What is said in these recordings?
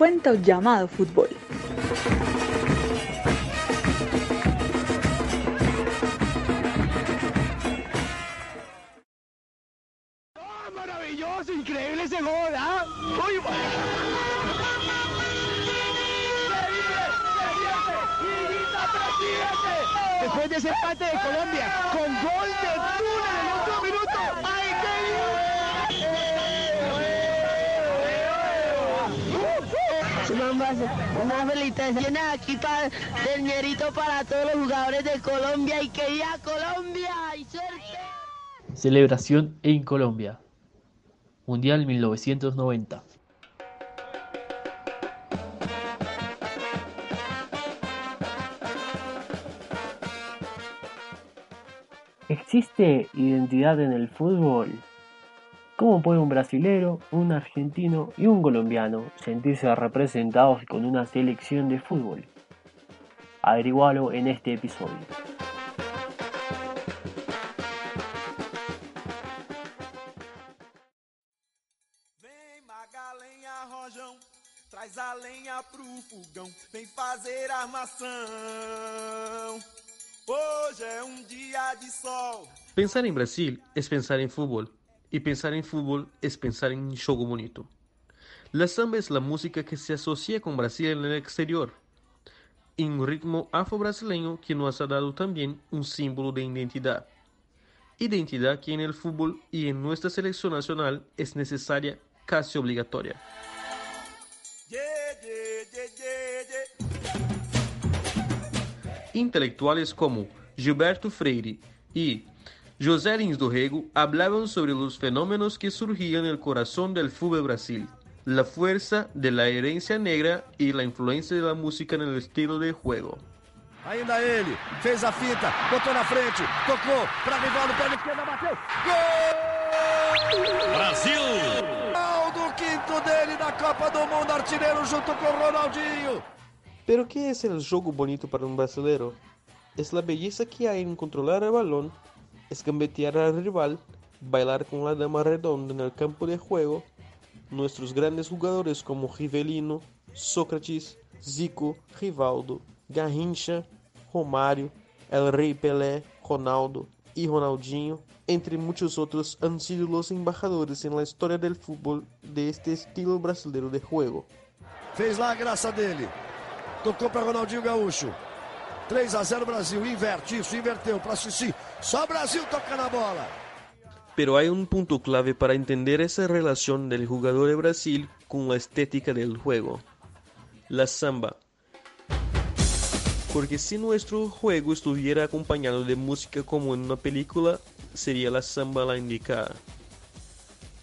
Cuento llamado fútbol. ¡Oh, maravilloso! ¡Increíble ese gol! ¿ah? ¡Uy, Después de ese empate de Colombia, con gol de Tuna en el Una felicitación aquí para del ñerito para todos los jugadores de Colombia y que viva Colombia y suerte. Celebración en Colombia. Mundial 1990. ¿Existe identidad en el fútbol? ¿Cómo puede un brasilero, un argentino y un colombiano sentirse representados con una selección de fútbol? Averigualo en este episodio. Vem magalenha rojão, traz a lenha pro fogão, vem fazer armação. Hoje é um dia de sol. Pensar en Brasil es pensar en fútbol, y pensar en fútbol es pensar en jogo bonito. La samba es la música que se asocia con Brasil en el exterior, y un ritmo afro-brasileño que nos ha dado también un símbolo de identidad. Identidad que en el fútbol y en nuestra selección nacional es necesaria, casi obligatoria. Intelectuales como Gilberto Freire y José Lins do Rego hablaban sobre los fenómenos que surgían en el corazón del fútbol Brasil, la fuerza de la herencia negra y la influencia de la música en el estilo de juego. Ainda ele, fez a fita, botou na frente, tocou para Rivaldo, pé esquerda, bateu. Gol! Brasil! Gol do quinto dele na Copa do Mundo, artilheiro junto com o Ronaldinho. Pero ¿qué es el juego bonito para un brasileño? Es la belleza que hay en controlar el balón, es gambetear al rival, bailar con la dama redonda en el campo de juego. Nuestros grandes jugadores como Rivelino, Sócrates, Zico, Rivaldo, Garrincha, Romário, El Rey Pelé, Ronaldo y Ronaldinho, entre muchos otros, han sido los embajadores en la historia del fútbol de este estilo brasileño de juego. Fez lá a graça dele. Tocou para Ronaldinho Gaúcho. 3 a 0 Brasil. Inverte isso, inverteu para. Só Brasil toca na bola. Pero hay un punto clave para entender esa relación del jugador de Brasil con la estética del juego. La samba. Porque si nuestro juego estuviera acompañado de música como en una película, sería la samba la indicada.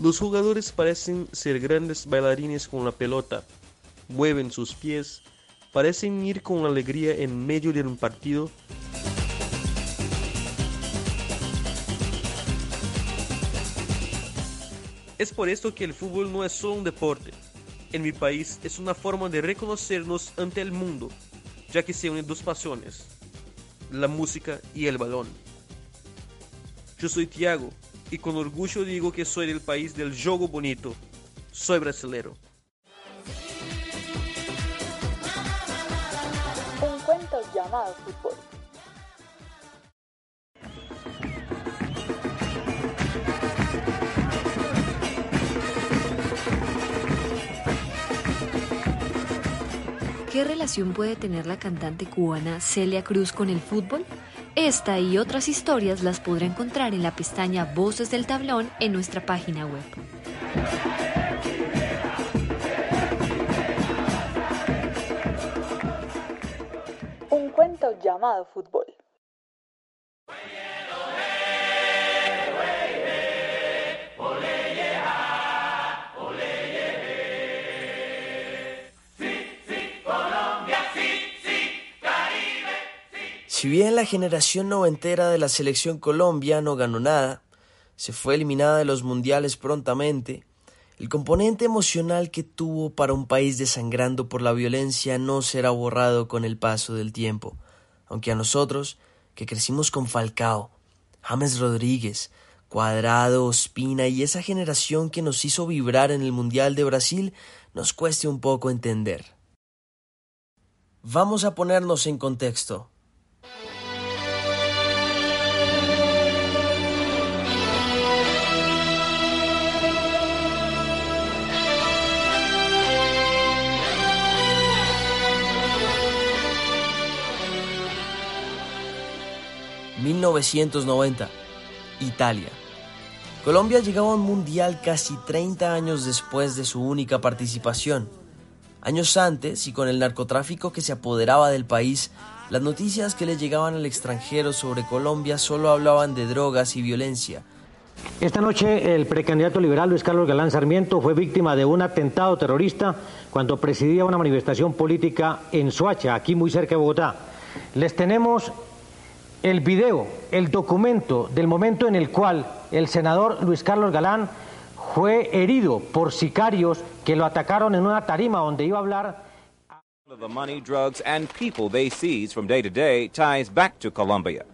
Los jugadores parecen ser grandes bailarines con la pelota, mueven sus pies, parecen ir con alegría en medio de un partido. Es por esto que el fútbol no es solo un deporte. En mi país es una forma de reconocernos ante el mundo, ya que se unen dos pasiones, la música y el balón. Yo soy Tiago y con orgullo digo que soy del país del jogo bonito. Soy brasilero. ¿Qué relación puede tener la cantante cubana Celia Cruz con el fútbol? Esta y otras historias las podrá encontrar en la pestaña Voces del Tablón en nuestra página web. llamado fútbol. Si bien la generación noventera de la selección Colombia no ganó nada, se fue eliminada de los mundiales prontamente, el componente emocional que tuvo para un país desangrando por la violencia no será borrado con el paso del tiempo aunque a nosotros, que crecimos con Falcao, James Rodríguez, Cuadrado, Ospina y esa generación que nos hizo vibrar en el Mundial de Brasil, nos cueste un poco entender. Vamos a ponernos en contexto. 1990, Italia. Colombia llegaba a un mundial casi 30 años después de su única participación. Años antes, y con el narcotráfico que se apoderaba del país, las noticias que le llegaban al extranjero sobre Colombia solo hablaban de drogas y violencia. Esta noche el precandidato liberal Luis Carlos Galán Sarmiento fue víctima de un atentado terrorista cuando presidía una manifestación política en Soacha, aquí muy cerca de Bogotá. Les tenemos el video, el documento del momento en el cual el senador Luis Carlos Galán fue herido por sicarios que lo atacaron en una tarima donde iba a hablar the money, drugs, and people they seize from day to day ties back to Colombia.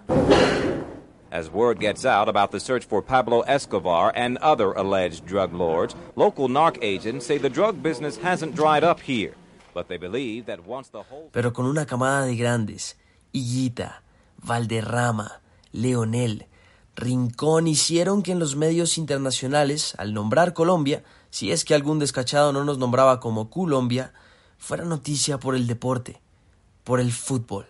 As word gets out about the search for Pablo Escobar and other alleged drug lords, local narc agents say the drug business hasn't dried up here, but they believe that once the whole Pero con una camada de grandes, Higuita, Valderrama, Leonel, Rincón hicieron que en los medios internacionales, al nombrar Colombia, si es que algún descachado no nos nombraba como Colombia, fuera noticia por el deporte, por el fútbol.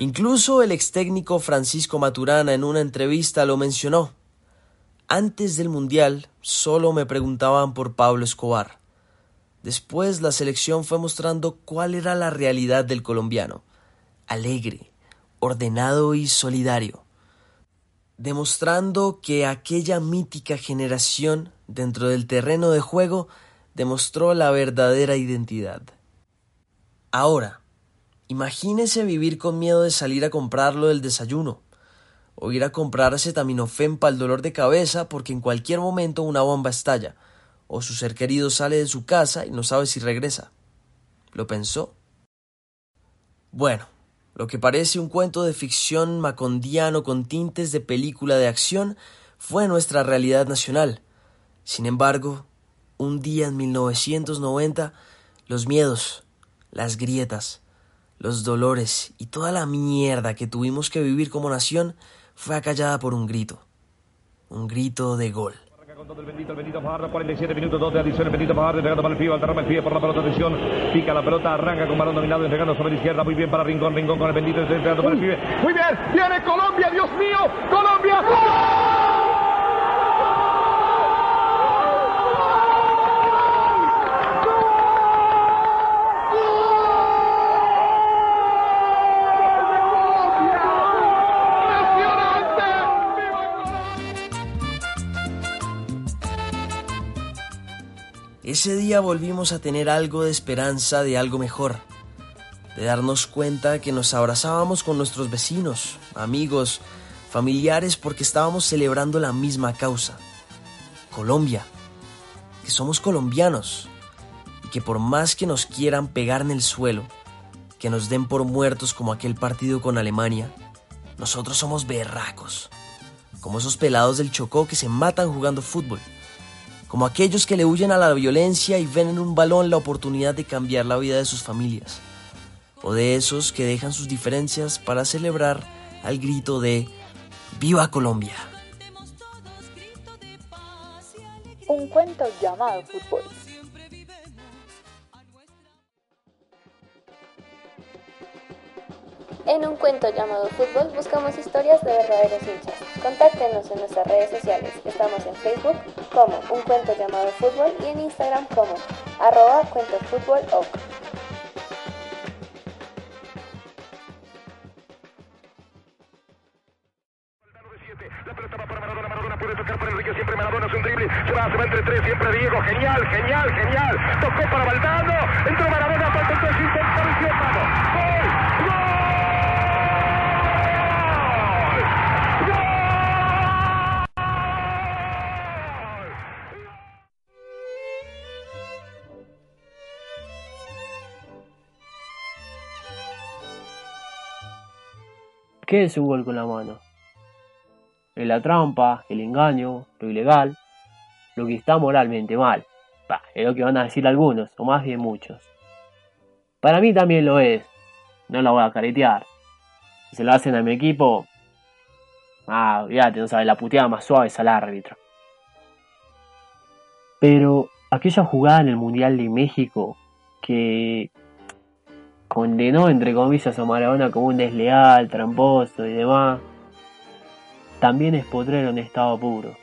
Incluso el ex técnico Francisco Maturana en una entrevista lo mencionó. Antes del Mundial solo me preguntaban por Pablo Escobar. Después la selección fue mostrando cuál era la realidad del colombiano. Alegre, ordenado y solidario. Demostrando que aquella mítica generación dentro del terreno de juego demostró la verdadera identidad. Ahora, Imagínese vivir con miedo de salir a comprarlo del desayuno, o ir a comprar acetaminofén para el dolor de cabeza porque en cualquier momento una bomba estalla, o su ser querido sale de su casa y no sabe si regresa. ¿Lo pensó? Bueno, lo que parece un cuento de ficción macondiano con tintes de película de acción fue nuestra realidad nacional. Sin embargo, un día en 1990, los miedos, las grietas, los dolores y toda la mierda que tuvimos que vivir como nación fue acallada por un grito. Un grito de gol. Con todo el bendito, el bendito Fajardo, 47 minutos, 2 de adición, el bendito Fajardo entregando para el pie, alterrama el pie por la pelota, atención, pica la pelota, arranca con balón dominado, entregando sobre la izquierda, muy bien para Rincón, Rincón con el bendito, entregando para el pibe, muy bien, viene Colombia, Dios mío, Colombia, ¡Gol! Ese día volvimos a tener algo de esperanza de algo mejor, de darnos cuenta que nos abrazábamos con nuestros vecinos, amigos, familiares porque estábamos celebrando la misma causa, Colombia, que somos colombianos y que por más que nos quieran pegar en el suelo, que nos den por muertos como aquel partido con Alemania, nosotros somos berracos, como esos pelados del Chocó que se matan jugando fútbol como aquellos que le huyen a la violencia y ven en un balón la oportunidad de cambiar la vida de sus familias, o de esos que dejan sus diferencias para celebrar al grito de ¡Viva Colombia! Un cuento llamado fútbol. En un cuento llamado fútbol buscamos historias de verdaderos hinchas Contáctenos en nuestras redes sociales. Estamos en Facebook como Un Cuento Llamado Fútbol y en Instagram como arroba cuentosfútbol.oc. ¿Qué es un gol con la mano? Es la trampa, el engaño, lo ilegal, lo que está moralmente mal. Bah, es lo que van a decir algunos, o más bien muchos. Para mí también lo es. No lo voy a caretear. Si se lo hacen a mi equipo, ah, olvídate, no sabes, la puteada más suave es al árbitro. Pero aquella jugada en el Mundial de México que condenó entre comillas a Maradona como un desleal, tramposo y demás, también es potrero en estado puro.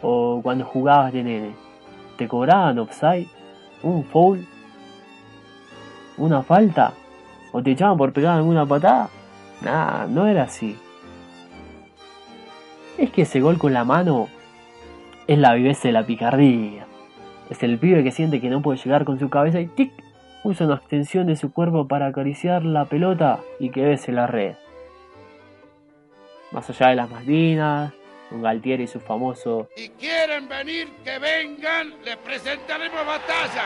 O cuando jugabas de nene, te cobraban offside, un foul, una falta, o te echaban por pegar alguna patada. Nah, no era así. Es que ese gol con la mano es la viveza de la picardía. Es el pibe que siente que no puede llegar con su cabeza y tic, usa una extensión de su cuerpo para acariciar la pelota y que bese la red. Más allá de las Malvinas, con Galtieri y su famoso Y quieren venir, que vengan, les presentaremos batalla.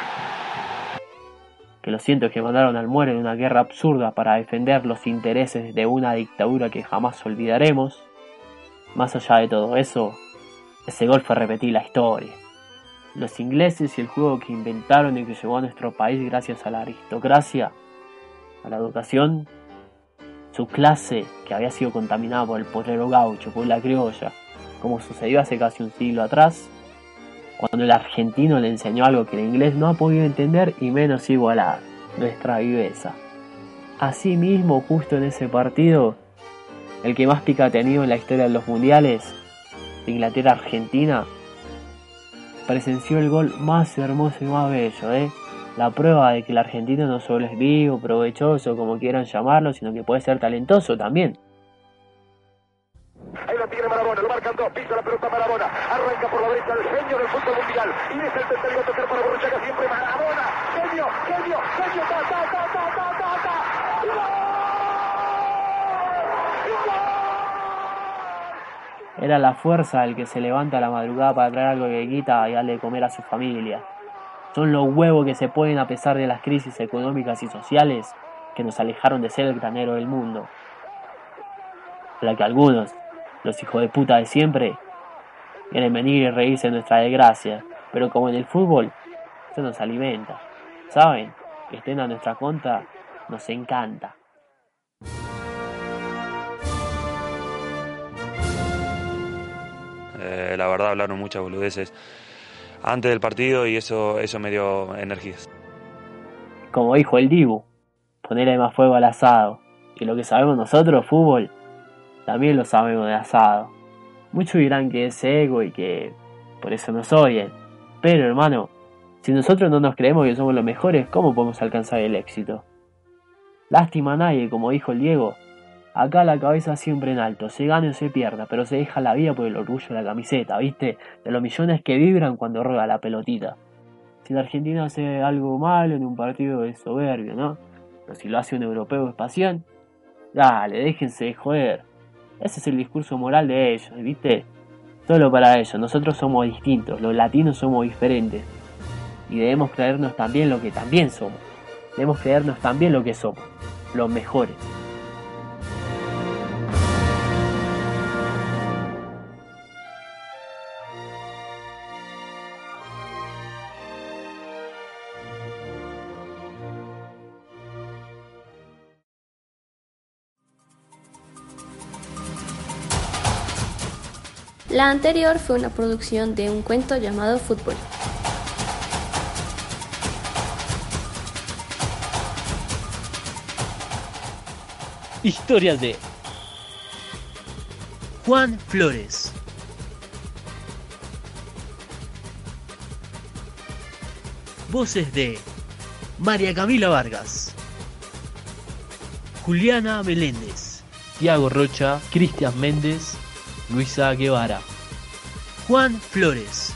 que los cientos que mandaron al muere en una guerra absurda para defender los intereses de una dictadura que jamás olvidaremos, más allá de todo eso, ese gol fue repetir la historia. Los ingleses y el juego que inventaron y que llevó a nuestro país gracias a la aristocracia, a la educación, su clase que había sido contaminada por el potrero gaucho, por la criolla, como sucedió hace casi un siglo atrás, cuando el argentino le enseñó algo que el inglés no ha podido entender y menos igualar, nuestra viveza. Asimismo, justo en ese partido, el que más pica ha tenido en la historia de los mundiales, Inglaterra-Argentina, presenció el gol más hermoso y más bello, ¿eh? La prueba de que el argentino no solo es vivo, provechoso, como quieran llamarlo, sino que puede ser talentoso también. Ahí la tiene Maradona, lo marcan dos, pisa la pelota Maradona, arranca por la derecha el genio del fútbol mundial, y es el tercero a tocar para Borruchaga, siempre Maradona, genio, genio, genio, ta, ta, ta, ta, ta, ta, ta. Era la fuerza el que se levanta a la madrugada para traer algo que quita y darle de comer a su familia. Son los huevos que se ponen a pesar de las crisis económicas y sociales que nos alejaron de ser el granero del mundo. La que algunos, los hijos de puta de siempre, quieren venir y reírse de nuestra desgracia, pero como en el fútbol, eso nos alimenta. ¿Saben? Que estén a nuestra contra nos encanta. Eh, la verdad hablaron muchas boludeces antes del partido y eso, eso me dio energías. Como dijo el Dibu, ponerle más fuego al asado. Que lo que sabemos nosotros, fútbol, también lo sabemos de asado. Muchos dirán que es ego y que por eso nos odian. Pero hermano, si nosotros no nos creemos que somos los mejores, ¿cómo podemos alcanzar el éxito? Lástima a nadie, como dijo el Diego. Acá la cabeza siempre en alto, se gana o se pierda, pero se deja la vida por el orgullo de la camiseta, ¿viste? De los millones que vibran cuando rueda la pelotita. Si la Argentina hace algo malo en un partido es soberbio, ¿no? Pero si lo hace un europeo es pasión. Dale, déjense de joder. Ese es el discurso moral de ellos, ¿viste? Solo para ellos, nosotros somos distintos, los latinos somos diferentes. Y debemos creernos también lo que también somos. Debemos creernos también lo que somos, los mejores. La anterior fue una producción de un cuento llamado Fútbol. Historias de Juan Flores. Voces de María Camila Vargas, Juliana Meléndez, Tiago Rocha, Cristian Méndez, Luisa Guevara, Juan Flores.